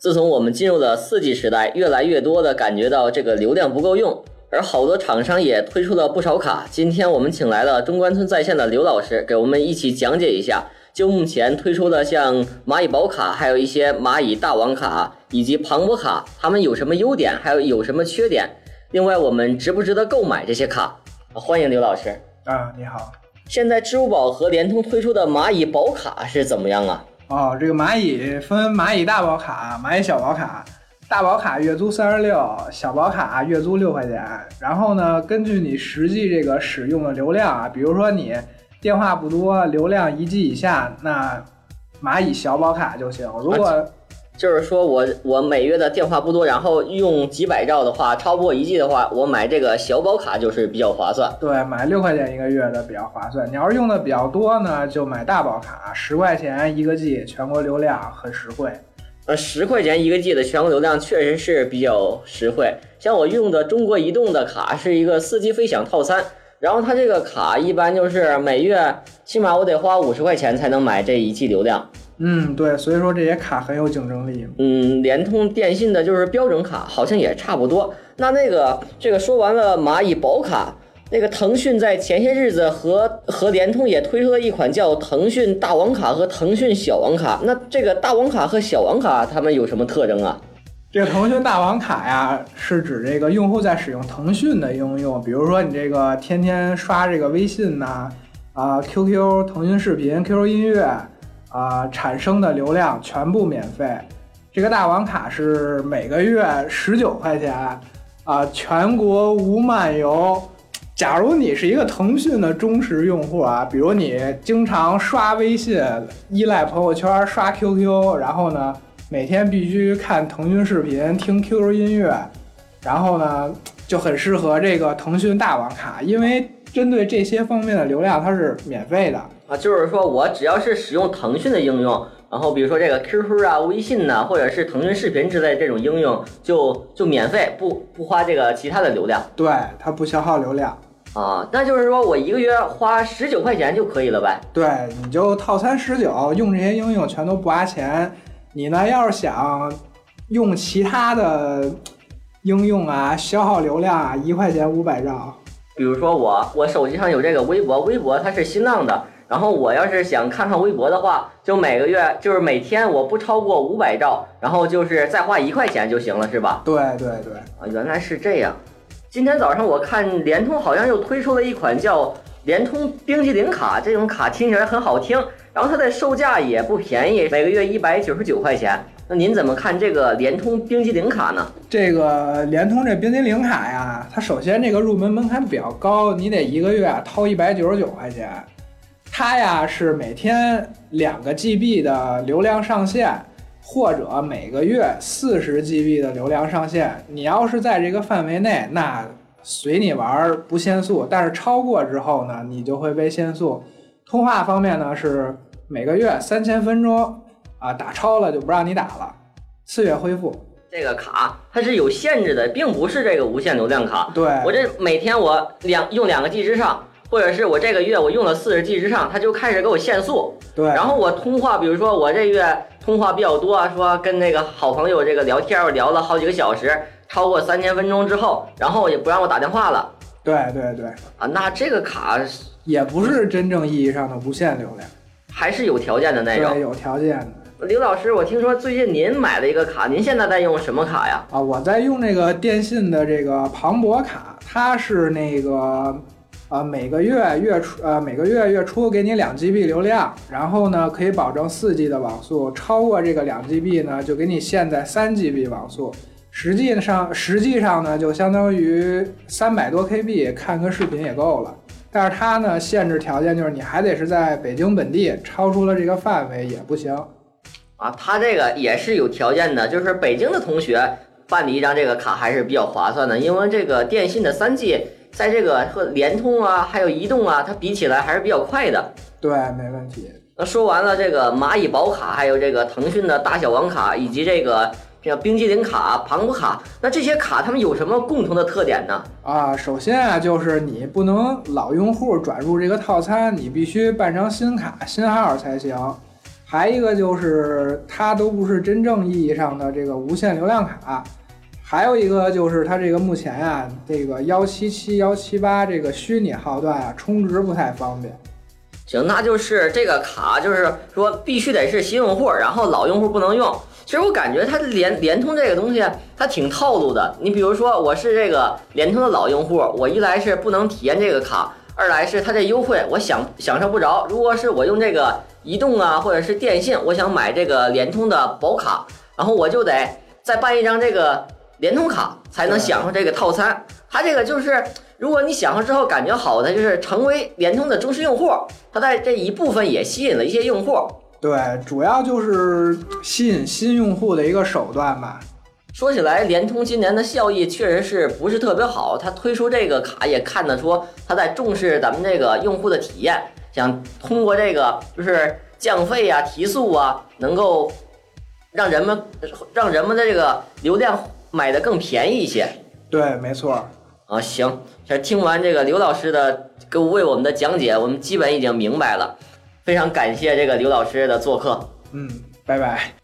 自从我们进入了四 G 时代，越来越多的感觉到这个流量不够用，而好多厂商也推出了不少卡。今天我们请来了中关村在线的刘老师，给我们一起讲解一下，就目前推出的像蚂蚁宝卡，还有一些蚂蚁大王卡以及庞博卡，它们有什么优点，还有有什么缺点？另外，我们值不值得购买这些卡？欢迎刘老师。啊，你好。现在支付宝和联通推出的蚂蚁宝卡是怎么样啊？哦，这个蚂蚁分蚂蚁大宝卡、蚂蚁小宝卡。大宝卡月租三十六，小宝卡月租六块钱。然后呢，根据你实际这个使用的流量啊，比如说你电话不多，流量一 G 以下，那蚂蚁小宝卡就行。如果就是说我我每月的电话不多，然后用几百兆的话，超过一 G 的话，我买这个小宝卡就是比较划算。对，买六块钱一个月的比较划算。你要是用的比较多呢，就买大宝卡，十块钱一个 G，全国流量很实惠。呃，十块钱一个 G 的全国流量确实是比较实惠。像我用的中国移动的卡是一个四 G 飞享套餐，然后它这个卡一般就是每月起码我得花五十块钱才能买这一 G 流量。嗯，对，所以说这些卡很有竞争力。嗯，联通、电信的就是标准卡，好像也差不多。那那个这个说完了，蚂蚁宝卡，那个腾讯在前些日子和和联通也推出了一款叫腾讯大王卡和腾讯小王卡。那这个大王卡和小王卡它们有什么特征啊？这个腾讯大王卡呀，是指这个用户在使用腾讯的应用，比如说你这个天天刷这个微信呐，啊，QQ、腾讯视频、QQ 音乐。啊，产生的流量全部免费。这个大王卡是每个月十九块钱，啊，全国无漫游。假如你是一个腾讯的忠实用户啊，比如你经常刷微信、依赖朋友圈、刷 QQ，然后呢，每天必须看腾讯视频、听 QQ 音乐，然后呢，就很适合这个腾讯大网卡，因为针对这些方面的流量它是免费的。啊，就是说我只要是使用腾讯的应用，然后比如说这个 QQ 啊、微信呐，或者是腾讯视频之类这种应用，就就免费，不不花这个其他的流量。对，它不消耗流量。啊，那就是说我一个月花十九块钱就可以了呗？对，你就套餐十九，用这些应用全都不花钱。你呢，要是想用其他的应用啊，消耗流量啊，一块钱五百兆。比如说我，我手机上有这个微博，微博它是新浪的。然后我要是想看看微博的话，就每个月就是每天我不超过五百兆，然后就是再花一块钱就行了，是吧？对对对，啊，原来是这样。今天早上我看联通好像又推出了一款叫联通冰激凌卡，这种卡听起来很好听，然后它的售价也不便宜，每个月一百九十九块钱。那您怎么看这个联通冰激凌卡呢？这个联通这冰激凌卡呀，它首先这个入门门槛比较高，你得一个月掏一百九十九块钱。它呀是每天两个 GB 的流量上限，或者每个月四十 GB 的流量上限。你要是在这个范围内，那随你玩不限速。但是超过之后呢，你就会被限速。通话方面呢是每个月三千分钟，啊打超了就不让你打了，次月恢复。这个卡它是有限制的，并不是这个无限流量卡。对我这每天我两用两个 G 之上。或者是我这个月我用了四十 G 之上，它就开始给我限速。对，然后我通话，比如说我这月通话比较多，说跟那个好朋友这个聊天，我聊了好几个小时，超过三千分钟之后，然后也不让我打电话了。对对对，啊，那这个卡也不是真正意义上的无限流量，还是有条件的那种。对，有条件的。刘老师，我听说最近您买了一个卡，您现在在用什么卡呀？啊，我在用那个电信的这个庞博卡，它是那个。啊，每个月月初，呃，每个月月初给你两 GB 流量，然后呢，可以保证四 G 的网速，超过这个两 GB 呢，就给你限在三 GB 网速。实际上，实际上呢，就相当于三百多 KB 看个视频也够了。但是它呢，限制条件就是你还得是在北京本地，超出了这个范围也不行。啊，它这个也是有条件的，就是北京的同学办理一张这个卡还是比较划算的，因为这个电信的三 G。在这个和联通啊，还有移动啊，它比起来还是比较快的。对，没问题。那说完了这个蚂蚁宝卡，还有这个腾讯的大小王卡，以及这个这个冰激凌卡、庞古卡，那这些卡它们有什么共同的特点呢？啊，首先啊，就是你不能老用户转入这个套餐，你必须办张新卡、新号才行。还一个就是它都不是真正意义上的这个无限流量卡，还有一个就是它这个目前啊、这个幺七七幺七八这个虚拟号段啊，充值不太方便。行，那就是这个卡，就是说必须得是新用户，然后老用户不能用。其实我感觉它联联通这个东西，它挺套路的。你比如说，我是这个联通的老用户，我一来是不能体验这个卡，二来是它这优惠我享享受不着。如果是我用这个移动啊，或者是电信，我想买这个联通的保卡，然后我就得再办一张这个联通卡，才能享受这个套餐。它这个就是，如果你享受之后感觉好，它就是成为联通的忠实用户。它在这一部分也吸引了一些用户。对，主要就是吸引新用户的一个手段吧。说起来，联通今年的效益确实是不是特别好。它推出这个卡也看得出它在重视咱们这个用户的体验，想通过这个就是降费啊、提速啊，能够让人们让人们的这个流量买的更便宜一些。对，没错。啊，行，这听完这个刘老师的给为我们的讲解，我们基本已经明白了。非常感谢这个刘老师的做客。嗯，拜拜。